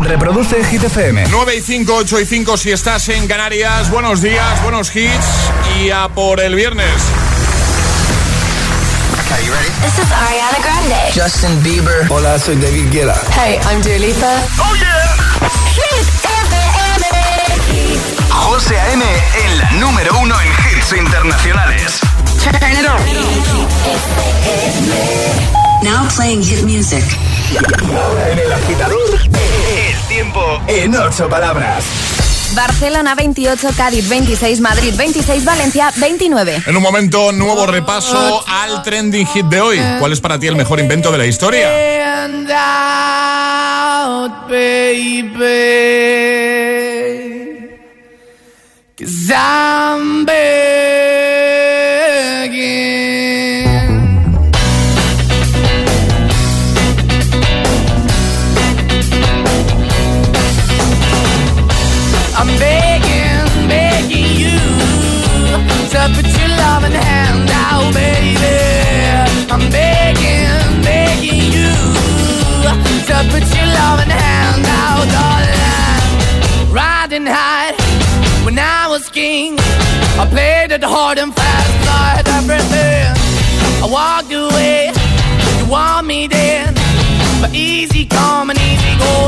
Reproduce Hit FM. 9 y 5, 8 y 5 si estás en Canarias. Buenos días, buenos hits y a por el viernes. Okay, you ready? This is Ariana Grande. Justin Bieber. Hola, soy David Guetta. Hey, I'm Dua Lipa. Oh yeah. Hit FM. José A.M. en la número uno en hits internacionales. Turn it on. Now playing hit music. ahora en el agitador, el tiempo en ocho palabras. Barcelona 28, Cádiz 26, Madrid 26, Valencia 29. En un momento, nuevo repaso al trending hit de hoy. ¿Cuál es para ti el mejor invento de la historia? Baby, I'm begging, begging you to put your loving hand out on land. Riding high when I was king, I played it hard and fast, I everything. I walked away, you want me then, but easy come and easy go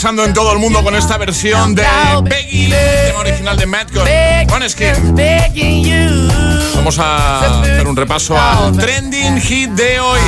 Arrasando en todo el mundo con esta versión de Peggy, tema original de Madcon. Vamos a hacer un repaso al trending hit de hoy.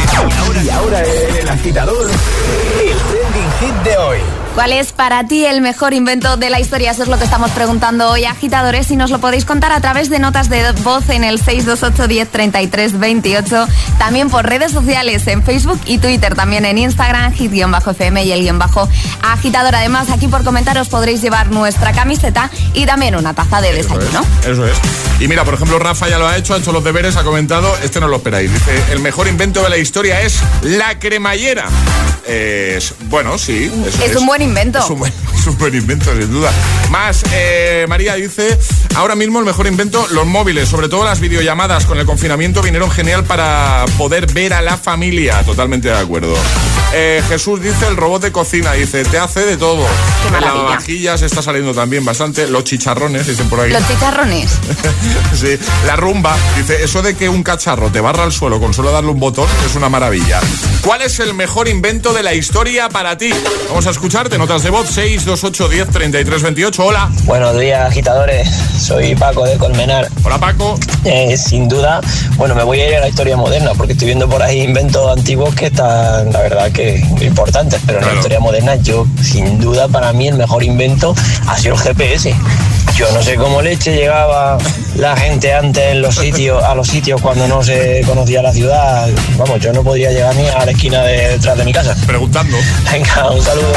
Y ahora el agitador, el trending hit de hoy. ¿Cuál es para ti el mejor invento de la historia? Eso es lo que estamos preguntando hoy, agitadores, y nos lo podéis contar a través de notas de voz en el 628 10 33 28. También por redes sociales, en Facebook y Twitter, también en Instagram, hit-fm y el guion bajo agitador. Además, aquí por comentaros podréis llevar nuestra camiseta y también una taza de desayuno. Eso es. Y mira, por ejemplo, Rafa ya lo ha hecho, ha hecho los deberes, ha comentado, este no lo esperáis. Dice, el mejor invento de la historia es la cremallera. es, bueno, sí. Es, un buen invento. Es un buen, invento, sin duda. Más, eh, María dice, ahora mismo el mejor invento, los móviles, sobre todo las videollamadas con el confinamiento vinieron genial para poder ver a la familia. Totalmente de acuerdo. Eh, Jesús dice, el robot de cocina, dice, te hace de todo. La vajillas está saliendo también bastante. Los chicharrones, dicen por ahí. Los chicharrones. sí. La rumba, dice, eso de que un cacharro te barra al suelo con solo darle un botón es una maravilla. ¿Cuál es el mejor invento de la historia para ti? Vamos a notas de voz 628 10 33 28. Hola. Buenos días, agitadores. Soy Paco de Colmenar. Hola, Paco. Eh, sin duda, bueno, me voy a ir a la historia moderna porque estoy viendo por ahí inventos antiguos que están, la verdad, que importantes. Pero en la historia moderna, yo, sin duda, para mí el mejor invento ha sido el GPS. Yo no sé cómo leche llegaba la gente antes en los sitios, a los sitios cuando no se conocía la ciudad. Vamos, yo no podría llegar ni a la esquina de detrás de mi casa. Preguntando. Venga, un saludo.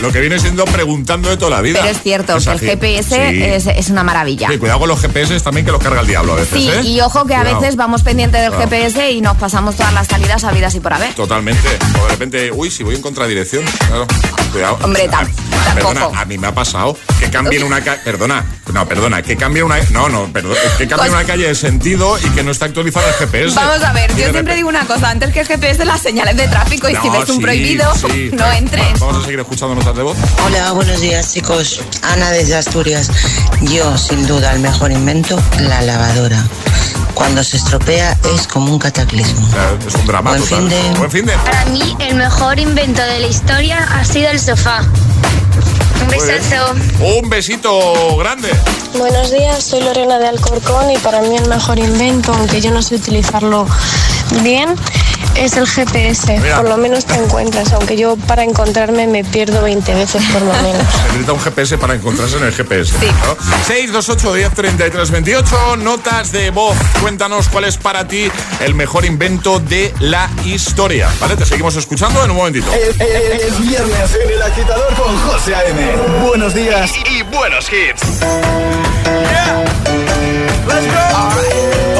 Lo que viene siendo preguntando de toda la vida. Pero es cierto, que el GPS es, una maravilla. Sí, cuidado con los GPS también que los carga el diablo a veces. Sí, ¿eh? y ojo que a veces vamos pendientes del GPS y nos pasamos todas las salidas a vidas y por haber. Totalmente. O de repente, uy, si voy en contradirección. Claro. Cuidado. Hombre, tampoco. Perdona, a mí me ha pasado que cambien una calle. Perdona, no, perdona, que cambie una. No, no, perdón. Que cambie una calle de sentido y que no está actualizado el GPS. Vamos a ver, yo siempre digo una cosa: antes que el GPS, las señales de tráfico y si ves un prohibido, no entres. Vamos a seguir escuchando notas de voz. Hola, buenos días, chicos. Ana desde Asturias. Yo, sin duda, el mejor invento, la lavadora cuando se estropea es como un cataclismo. es un drama. Buen fin de... Buen fin de. Para mí, el mejor invento de la historia ha sido el sofá. Un besazo. Un besito grande. Buenos días, soy Lorena de Alcorcón y para mí el mejor invento, aunque yo no sé utilizarlo bien, es el GPS. Por lo menos te encuentras, aunque yo para encontrarme me pierdo 20 veces por lo menos. Necesita un GPS para encontrarse en el GPS. Sí. 628 10 33 28, notas de voz. Cuéntanos cuál es para ti el mejor invento de la historia. ¿Vale? Te seguimos escuchando en un momentito. Es, viernes en el agitador con José A.M. Buenos días y, buenos hits. Let's go.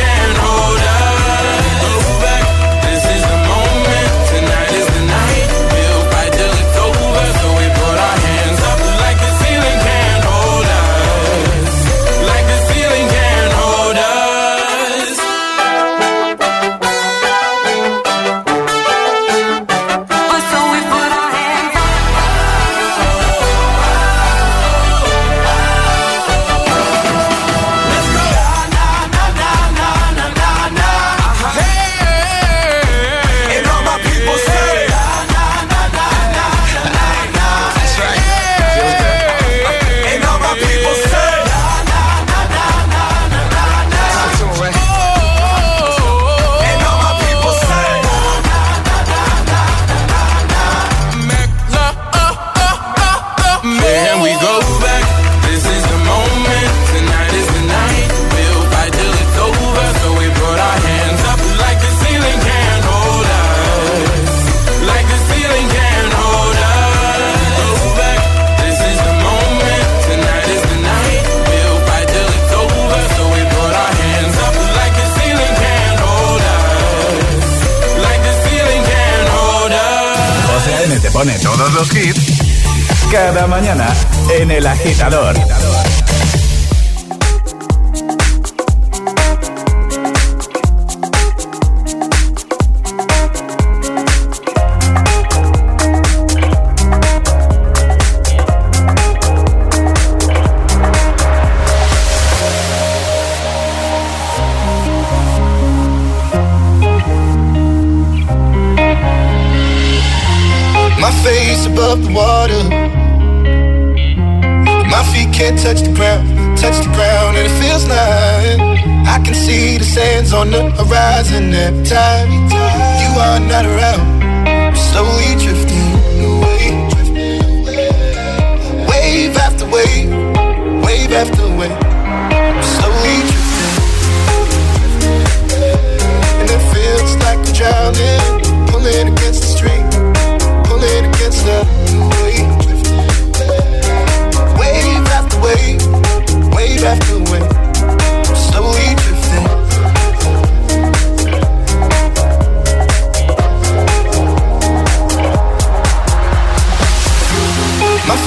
sands on the horizon every time you are not around. I'm slowly drifting away, wave after wave, wave after wave. I'm slowly drifting, and it feels like I'm drowning, pulling against the stream, pulling against the wave. Wave after wave, wave after wave, I'm slowly drifting.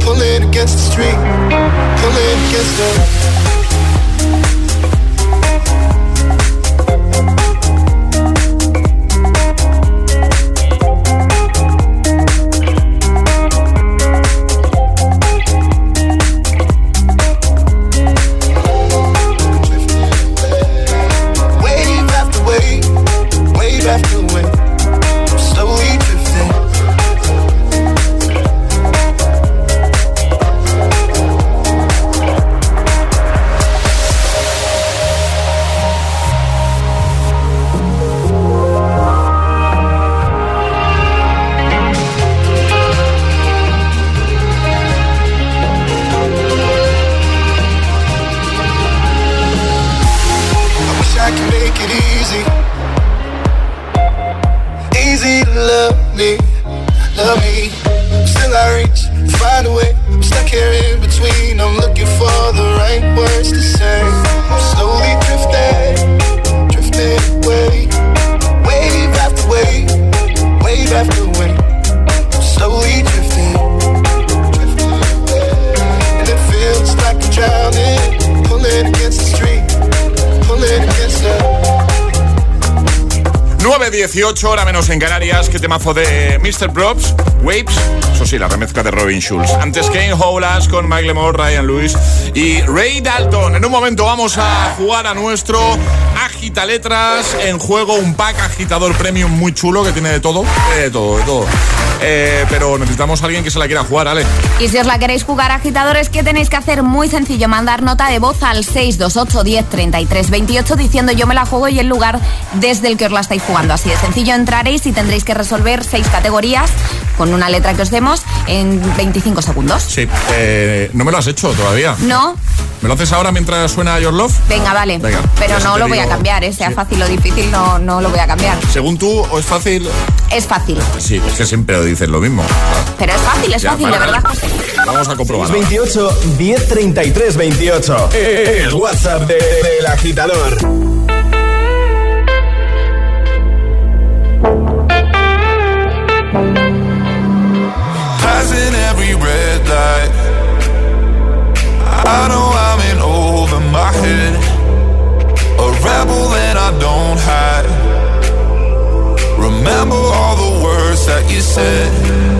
pull it against the street, pull it against the 9.18, hora menos en Canarias. Qué temazo de Mr. Props, Waves. Eso sí, la remezcla de Robin Schulz. Antes Kane Howlas con Mike Lemore, Ryan Lewis y Ray Dalton. En un momento vamos a jugar a nuestro Agita Letras. En juego un pack agitador premium muy chulo que tiene de todo. De todo, de todo. Eh, pero necesitamos a alguien que se la quiera jugar, Ale. Y si os la queréis jugar, agitadores, ¿qué tenéis que hacer? Muy sencillo, mandar nota de voz al 628 10 33 28 diciendo yo me la juego y el lugar desde el que os la estáis jugando. Así de sencillo entraréis y tendréis que resolver seis categorías con una letra que os demos en 25 segundos. Sí, eh, no me lo has hecho todavía. No, ¿Me lo haces ahora mientras suena Your Love? venga, vale. Venga, Pero no lo voy a cambiar, ¿eh? sea Sí. fácil o difícil, no, no lo voy a cambiar. Según tú, ¿o es fácil? Es fácil, Sí, es que siempre dices lo mismo. pero es fácil, es Ya, fácil, vale, de verdad. vale. Vamos a comprobarlo. 28 1033 28. El WhatsApp de- del agitador. Passing every red light. I know I'm in over my head. A rebel and I don't hide. Remember all the words that you said.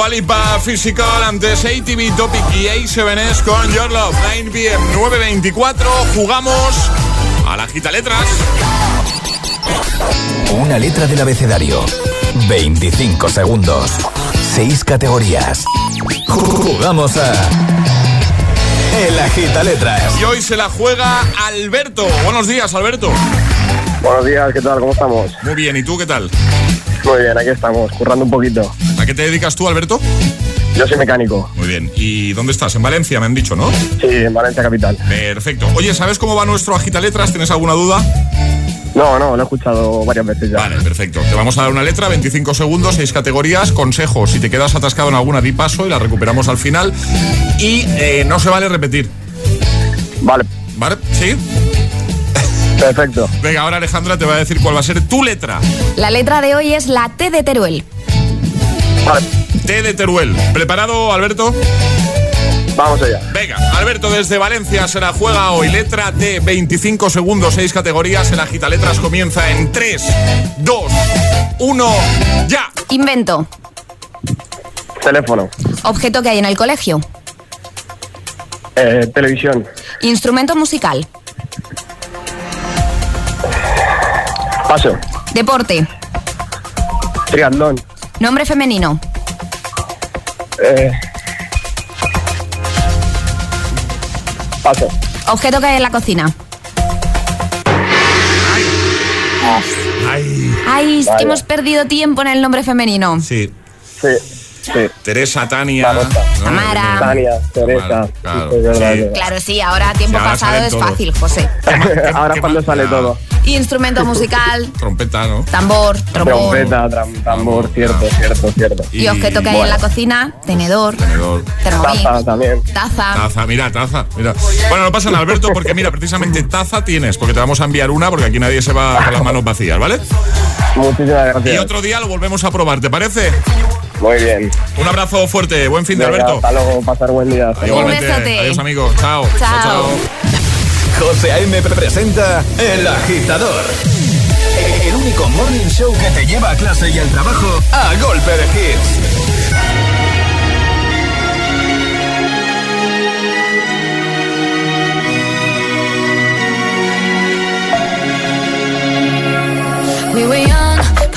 Dualipa Physical antes ATV Topic y A7S con Your Love 9 pm 924 jugamos a la gita letras Una letra del abecedario. 25 segundos. 6 categorías. Jugamos a. El agita letras. y hoy se la juega Alberto buenos días Alberto Buenos días, ¿qué tal? ¿Cómo estamos? muy bien y tú qué tal Muy bien, aquí estamos, currando un poquito. ¿A qué te dedicas tú Alberto? Yo soy mecánico. muy bien y dónde estás en Valencia me han dicho ¿no? Sí, en Valencia Capital. perfecto oye ¿sabes cómo va nuestro agita letras? ¿tienes alguna duda? No, no, lo he escuchado varias veces ya. Vale, perfecto. Te vamos a dar una letra, 25 segundos, 6 categorías, consejos. Si te quedas atascado en alguna, di paso y la recuperamos al final. Y eh, no se vale repetir. Vale. ¿Vale? ¿Sí? Perfecto. Venga, ahora Alejandra te va a decir cuál va a ser tu letra. La letra de hoy es la T de Teruel. Vale. T de Teruel. ¿Preparado, Alberto? Vamos allá. Venga, Alberto desde Valencia se la juega hoy. Letra T, 25 segundos, 6 categorías. El agita letras comienza en 3, 2, 1, ya. Invento. Teléfono. Objeto que hay en el colegio. Eh, televisión. Instrumento musical. Paso. Deporte. Triatlón. Nombre femenino. Eh, paso. Objeto que hay en la cocina. Ay. Ay, es que hemos perdido tiempo en el nombre femenino. Sí. Sí. Teresa, Tania. ¿no? Tamara. Tania, Teresa. Claro, verdad, sí. es Claro, sí, ahora tiempo ahora pasado es fácil, José. Ahora es cuando sale todo. Instrumento musical, Trompeta, ¿no? tambor, trombón. Trompeta, tram- tambor, cierto, cierto, cierto. Y objeto que hay en la cocina, tenedor, Tenedor. termomix, Taza también. taza. Taza, mira, taza, mira. Bueno, no pasa nada, Alberto, porque mira, precisamente taza tienes, porque te vamos a enviar una, porque aquí nadie se va con las manos vacías, ¿vale? Muchísimas Y gracias. otro día lo volvemos a probar, ¿te parece? Muy bien. Un abrazo fuerte, buen fin de Venga, Alberto. Hasta luego, pasar buen día. Igualmente. Adiós, amigo. Chao. Chao. José A.M. presenta El Agitador. El único morning show que te lleva a clase y al trabajo a golpe de hits. We were young,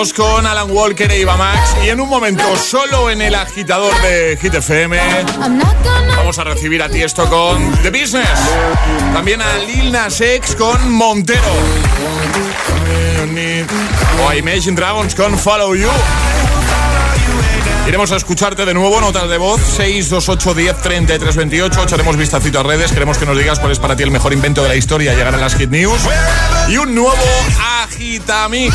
Alone parte 2 con Alan Walker e Iva Max. Y en un momento, solo en el agitador de Hit FM, vamos a recibir a Tiesto con The Business. También a Lil Nas X con Montero. O a Imagine Dragons con Follow You. Iremos a escucharte de nuevo, notas de voz 628 10 33 28. Echaremos vistacito a redes. Queremos que nos digas cuál es para ti el mejor invento de la historia. Llegar a las Hit News. Y un nuevo Agitamix.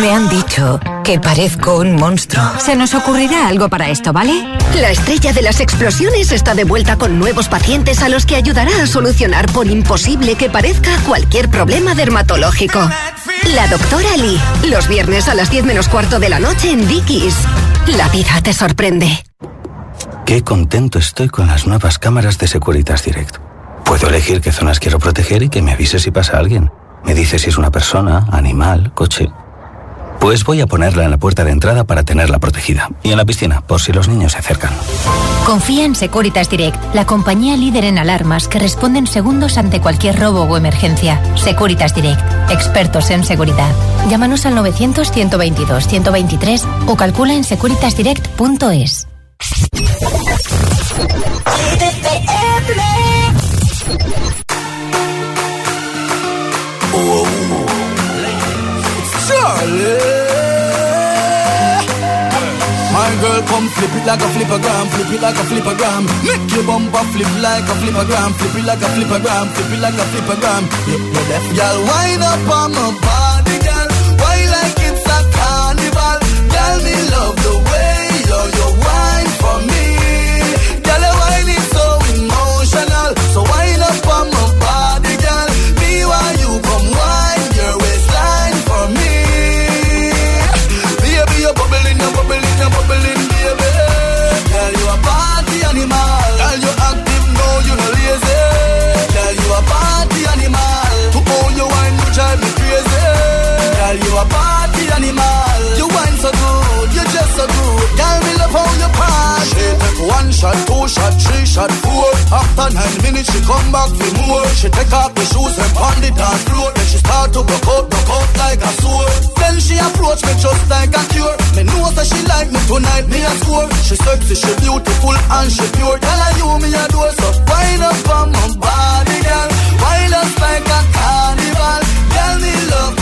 Me han dicho que parezco un monstruo. Se nos ocurrirá algo para esto, ¿vale? La estrella de las explosiones está de vuelta con nuevos pacientes a los que ayudará a solucionar por imposible que parezca cualquier problema dermatológico. La doctora Lee, los viernes a las 10 menos cuarto de la noche en Dickies. La vida te sorprende. Qué contento estoy con las nuevas cámaras de Securitas Direct. Puedo elegir qué zonas quiero proteger y que me avise si pasa alguien. Me dice si es una persona, animal, coche. Pues voy a ponerla en la puerta de entrada para tenerla protegida. Y en la piscina, por si los niños se acercan. Confía en Securitas Direct, la compañía líder en alarmas que responde en segundos ante cualquier robo o emergencia. Securitas Direct, expertos en seguridad. Llámanos al 900-122-123 o calcula en securitasdirect.es. Come flip it like a flippergram, flip it like a flippergram. Make your bumper flip like a flippergram, flip it like a flippergram, flip it like a flippergram. You, you left, girl, wind up on my body, girl. Why like it's a carnival? Girl, me love the way you, you wine for me. Girl, your wine is so emotional. So wind up on my body, shot, two shot, three shot, four. After nine minutes, she come back for more. She take off the shoes and pound the dance floor. Then she start to broke out, broke out like a sword. Then she approach me just like a cure. Me know that she like me tonight, me a score. She sexy, she beautiful and she pure. Tell her you me a door, so wind up on my body, girl. Wind up like a carnival. Girl, me love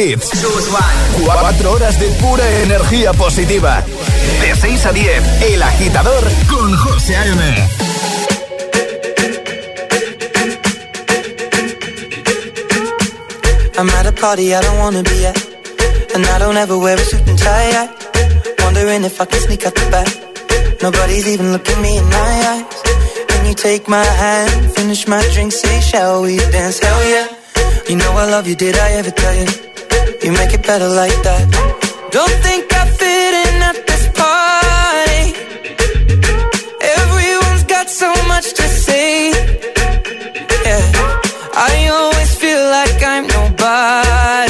hits. Cuatro horas de pura energía positiva. De 6 a 10, El Agitador con José A.M. I'm at a party I don't wanna be at. And I don't ever wear a suit and tie. Wondering if I can sneak out the back. Nobody's even looking me in my eyes. Can you take my hand, finish my drink, say, shall we dance? Hell yeah. You know I love you, did I ever tell you? You make it better like that. Don't think I fit in at this party. Everyone's got so much to say. Yeah. I always feel like I'm nobody.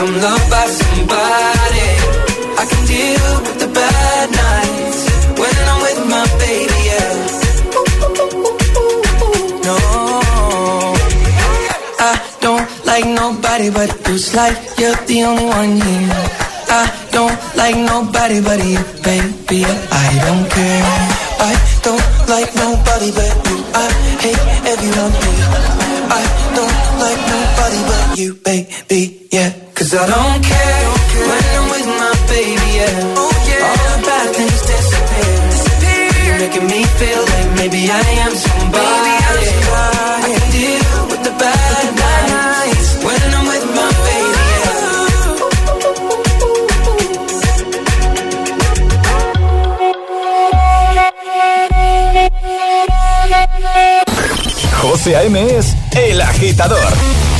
I'm loved by somebody. I can deal with the bad nights when I'm with my baby, yeah. No, I don't like nobody but you. It's like you're the only one here. I don't like nobody but you, baby. I don't care. I don't like nobody but you. I hate everyone here. I don't like nobody but you, baby. Yeah, cause I don't care when I'm with my baby. Yeah, All the bad things disappear. You're making me feel like maybe I am somebody. I can deal with the bad nights when I'm with my baby. José A.M. es El Agitador.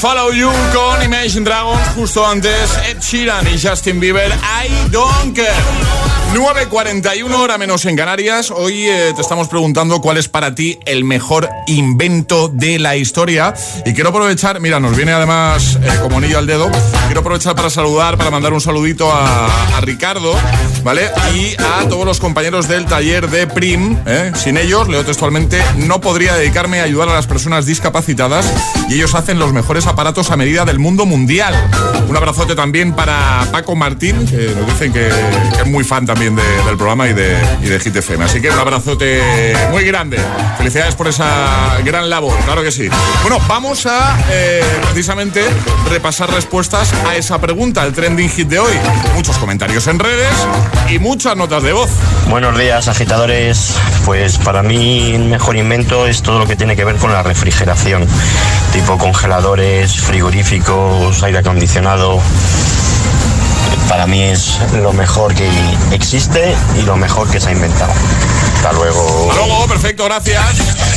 Follow You con Imagine Dragons, justo antes Ed Sheeran y Justin Bieber, I Don't Care. 9.41 hora menos en Canarias. Hoy eh, te estamos preguntando cuál es para ti el mejor invento de la historia. Y quiero aprovechar, mira, nos viene además eh, como anillo al dedo. Quiero aprovechar para saludar, para mandar un saludito a, Ricardo. ¿vale? Y a todos los compañeros del taller de Prim. ¿eh? Sin ellos, leo textualmente, no podría dedicarme a ayudar a las personas discapacitadas y ellos hacen los mejores aparatos a medida del mundo mundial. Un abrazote también para Paco Martín, que nos dicen que, es muy fan de- del programa y de, y de Hit FM. Así que un abrazote muy grande. Felicidades por esa gran labor, claro que sí. Bueno, vamos a eh, precisamente repasar respuestas a esa pregunta, el trending hit de hoy. Muchos comentarios en redes y muchas notas de voz. Buenos días, agitadores. Pues para mí el mejor invento es todo lo que tiene que ver con la refrigeración, tipo congeladores, frigoríficos, aire acondicionado. Para mí es lo mejor que existe y lo mejor que se ha inventado. Hasta luego. Hasta luego, perfecto, gracias.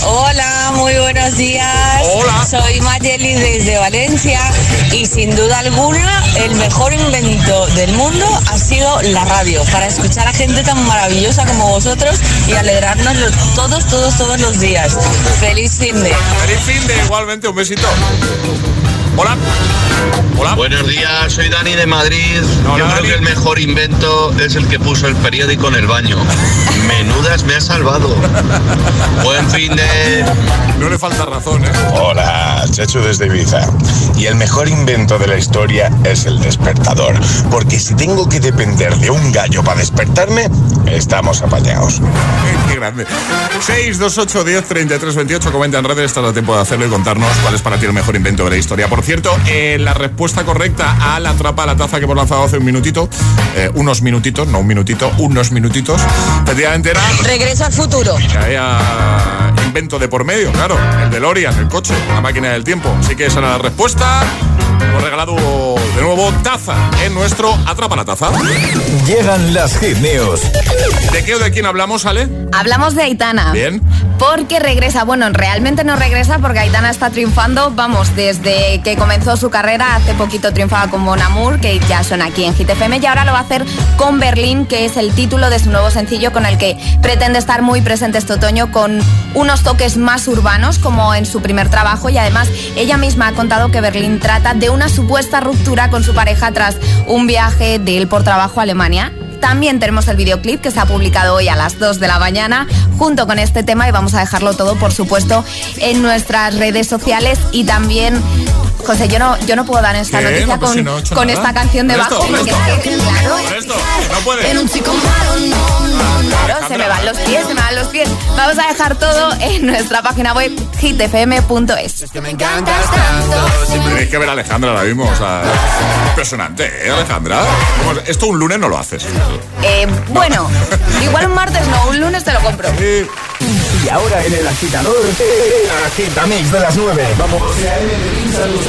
Hola, muy buenos días. Hola. Soy Mayeli desde Valencia y sin duda alguna el mejor invento del mundo ha sido la radio para escuchar a gente tan maravillosa como vosotros y alegrarnos los- todos, todos, todos los días. Feliz fin de. Feliz fin de igualmente, un besito. Hola. Hola. Buenos días, soy Dani de Madrid. Hola, Yo creo Dani. que el mejor invento es el que puso el periódico en el baño. Menudas me ha salvado. Buen fin de. No le falta razón, ¿eh? Hola, Chechu desde Ibiza. Y el mejor invento de la historia es el despertador. Porque si tengo que depender de un gallo para despertarme, estamos apañados. Qué grande. 628 10 33 28. Comenta en redes, está el tiempo de hacerlo y contarnos cuál es para ti el mejor invento de la historia. Por cierto, eh, la respuesta correcta a la trapa, la taza que hemos lanzado hace un minutito, eh, unos minutitos, no un minutito, unos minutitos, efectivamente era. Regreso al futuro. Invento de por medio, claro. El DeLorean, el coche, la máquina del tiempo. Así que esa era la respuesta. Hemos regalado de nuevo taza en nuestro Atrapa la Taza. Llegan las hit news. ¿De qué o de quién hablamos, Ale? Hablamos de Aitana. Bien. Porque regresa, bueno, realmente no regresa porque Aitana está triunfando, vamos, desde que comenzó su carrera, hace poquito triunfaba con Mon Amour, que ya son aquí en Hit FM, y ahora lo va a hacer con Berlín, que es el título de su nuevo sencillo con el que pretende estar muy presente este otoño con unos toques más urbanos como en su primer trabajo y además ella misma ha contado que Berlín trata de una supuesta ruptura con su pareja tras un viaje de él por trabajo a Alemania. También tenemos el videoclip que se ha publicado hoy a las 2 de la mañana junto con este tema y vamos a dejarlo todo, por supuesto, en nuestras redes sociales y también... José, yo no, yo no puedo dar esta ¿Qué? noticia No, pues con, si no he hecho con esta canción Con debajo. esto, esto. es que, claro, esto, no puede. Era un chico malo, no, no, Claro, se me van los pies, se me van los pies. Vamos a dejar todo en nuestra página web hitfm.es. Tenéis que ver a Alejandra ahora mismo, o sea, impresionante, ¿eh, Alejandra? Esto un lunes no lo haces. Eh, bueno, igual un martes no, un lunes te lo compro. Y ahora en el agitador, el agitamix de las 9. Vamos.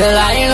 Till I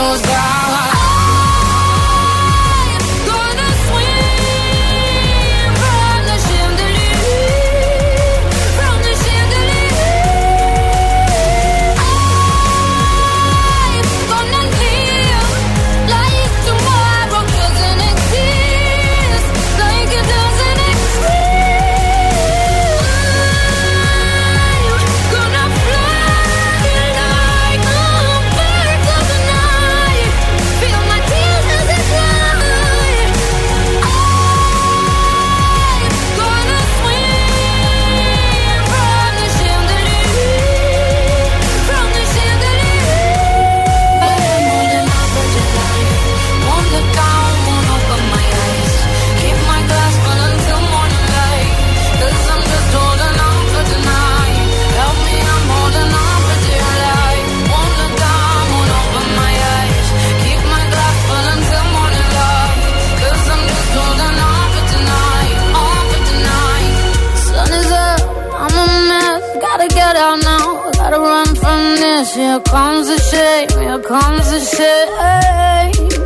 the shame. Here comes the shame.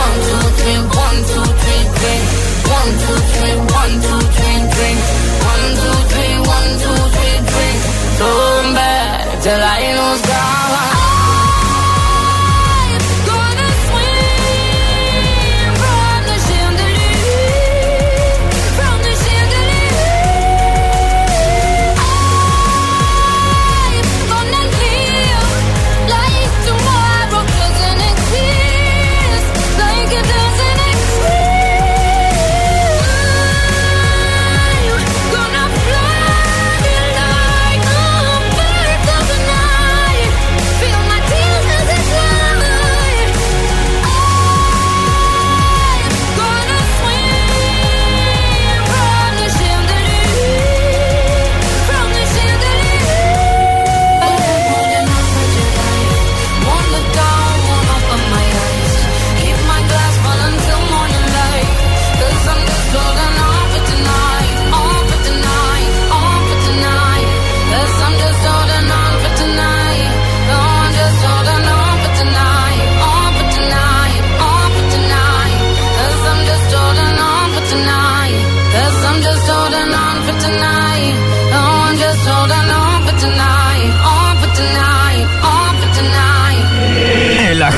One, two, three, one, two, three, drink. One, two,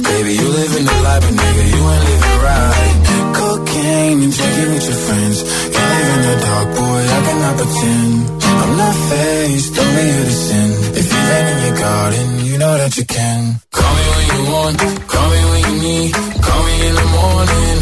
Baby, you living the life, but nigga, you ain't living right. Cocaine and drinking with your friends. You live in the dark, boy, I cannot pretend. I'm not faced, only you to sin. If you ain't in your garden, you know that you can. Call me when you want, call me when you need. Call me in the morning,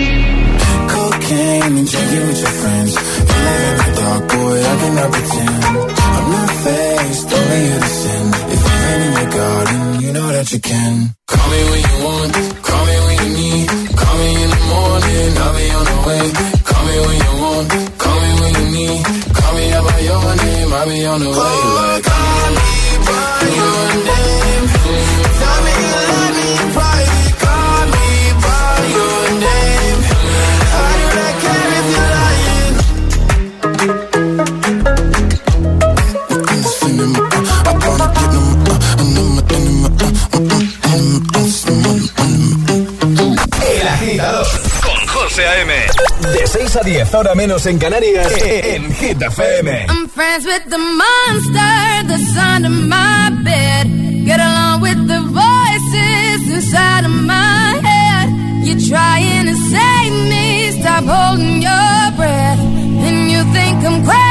And drinking with your friends. You live in the dark, boy, I cannot pretend. I'm not faced, only to sin. If you ain't in your garden, you know that you can. Call me when you want, call me when you need. Call me in the morning, I'll be on the way. Call me when you want, call me when you need. Call me by your name, I'll be on the way. Like, call me by your name. A 10, ahora menos en Canarias, en Hit FM. I'm friends with the monster that's under my bed. Get along with the voices inside of my head. You're trying to save me, stop holding your breath. And you think I'm crazy,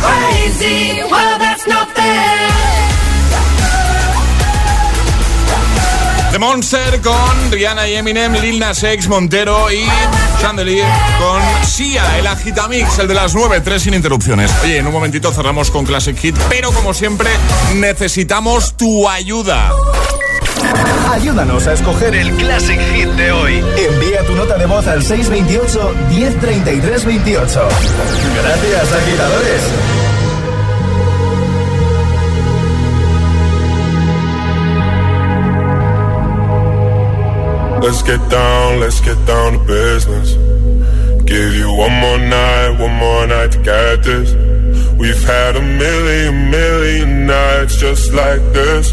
Crazy. Well, that's not fair. The Monster con Rihanna y Eminem, Lil Nas X, Montero y Chandelier con Sia, el agitamix, el de las 9, 3 sin interrupciones. Oye, en un momentito cerramos con Classic Hit, pero como siempre necesitamos tu ayuda. Ayúdanos a escoger el Classic Hit de hoy. Envía tu nota de voz al 628 1033 28. Gracias, agitadores. Let's get down, let's get down to business. Give you one more night, one more night to get this. We've had a million, million nights just like this.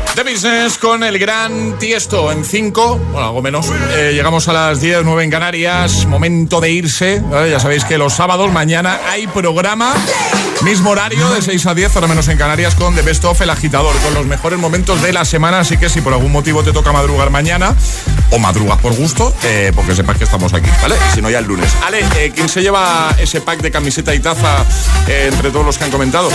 The Business con el gran Tiesto en 5, bueno, algo menos. Eh, llegamos a las 10, 9 en Canarias. Momento de irse. Ya sabéis que los sábados, mañana hay programa. Mismo horario, de 6 a 10, ahora menos en Canarias, con The Best of El Agitador, con los mejores momentos de la semana. Así que si por algún motivo te toca madrugar mañana, o madrugas por gusto, eh, porque sepas que estamos aquí, ¿vale? Si no, ya el lunes. Ale, eh, ¿quién se lleva ese pack de camiseta y taza eh, entre todos los que han comentado?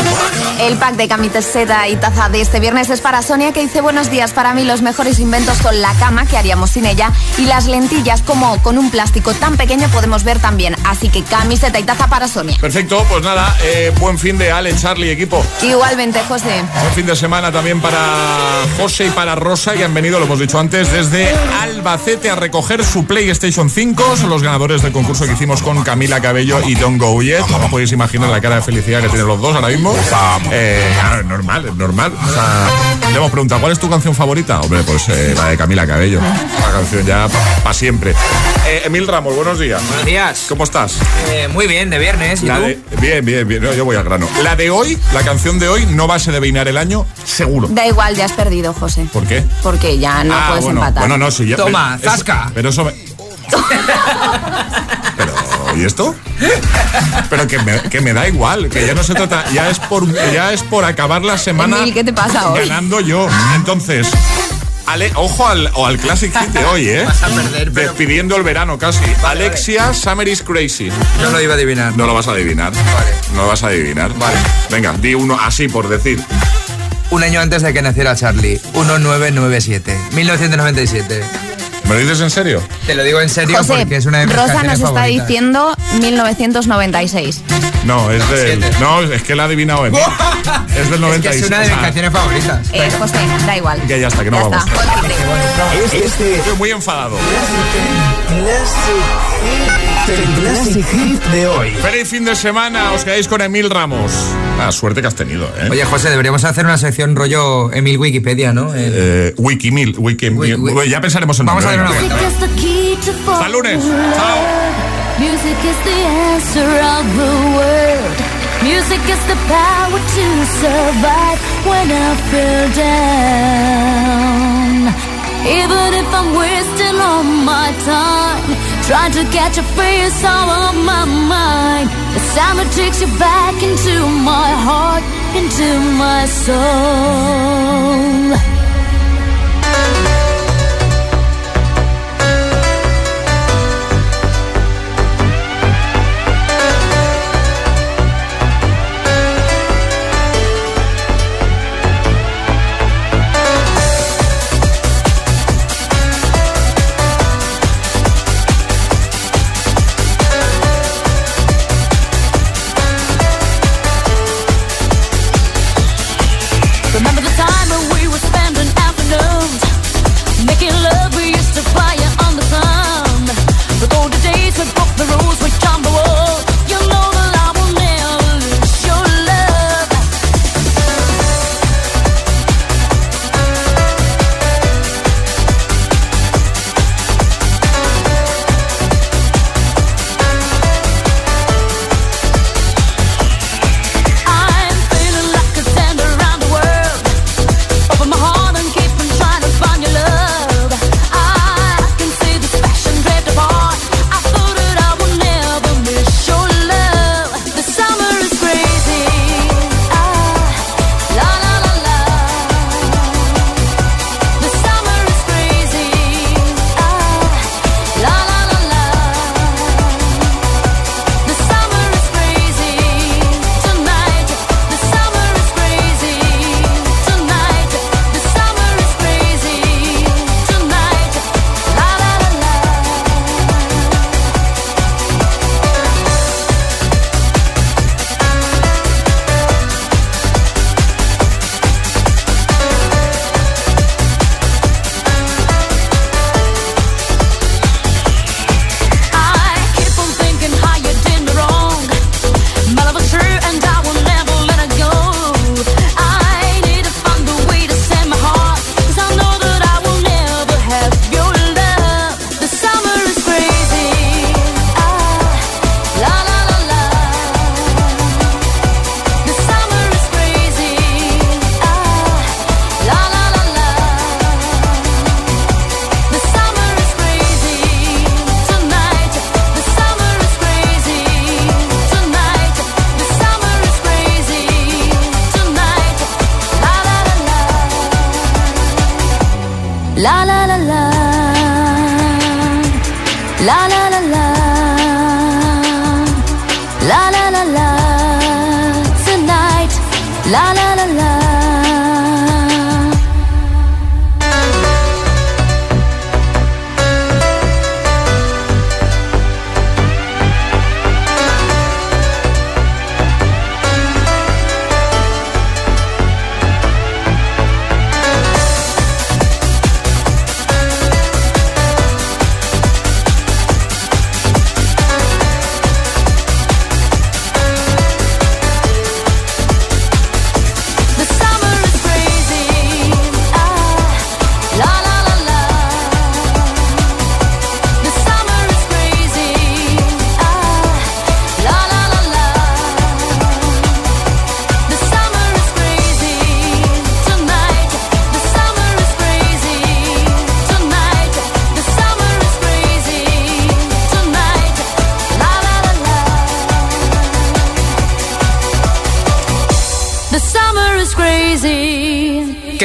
El pack de camiseta y taza de este viernes es para Sonia que dice buenos días. Para mí los mejores inventos son la cama, que haríamos sin ella, y las lentillas, como con un plástico tan pequeño podemos ver también. Así que camiseta y taza para Sonia. Perfecto, pues nada, eh, buen fin de Ale, Charlie, equipo. Igualmente, José. Buen fin de semana también para José y para Rosa, que han venido, lo hemos dicho antes, desde Alba. Albacete a recoger su PlayStation 5. Son los ganadores del concurso que hicimos con Camila Cabello y Don't Go Yet. No podéis imaginar la cara de felicidad que tienen los dos ahora mismo. Eh, claro, es normal, es normal. O sea, le hemos preguntado, ¿cuál es tu canción favorita? Hombre, pues eh, la de Camila Cabello. La canción ya para siempre. Eh, Emil Ramos, buenos días. Buenos días. ¿Cómo estás? Eh, muy bien, de viernes. ¿Y La tú? de- bien, bien, bien. No, yo voy al grano. La de hoy, la canción de hoy, no va a ser de Beinar el año, seguro. Da igual, ya has perdido, José. ¿Por qué? Porque ya no Ah, puedes bueno, empatar. Bueno, no, sí, ya. Toma, zasca. pero eso me. pero, ¿y esto? Pero que me, que me da igual, que ya no se trata, ya es por, ya es por acabar la semana Emil, ¿qué te pasa hoy? ganando yo. Entonces, Ale- ojo al, o al Classic Hit de hoy, ¿eh? Vas a perder, pero- Despidiendo el verano casi. Alexia, Summer is Crazy. No lo iba a adivinar. No lo vas a adivinar. No lo vas a adivinar. Vale. Venga, di uno así por decir. Un año antes de que naciera Charlie. 1997. 1997. ¿Me lo dices en serio? Te lo digo en serio José, porque es una de mis Rosa nos está favoritas. diciendo 1996. No, es del. Siete. No, es que la ha adivinado él. es del Es 96. que es una de mis canciones favoritas. Eh, José, da igual. Que ya está, que no Ya vamos. está, ponte. Este Estoy muy enfadado. el Classic Hit de hoy. Feliz fin de semana, os quedáis con Emil Ramos. La suerte que has tenido, ¿eh? Oye, José, deberíamos hacer una sección rollo Emil Wikipedia, ¿no? El- Eh, Wikimil, Wikimil. Wi- wi- Ya pensaremos en Vamos a ver una vuelta. Hasta el lunes. Chao. Music is the answer of the world. Music is the power to survive when I feel down. Even if I'm wasting all my time, trying to catch a face all on my mind. The that takes you back into my heart, into my soul.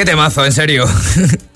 Qué temazo, en serio.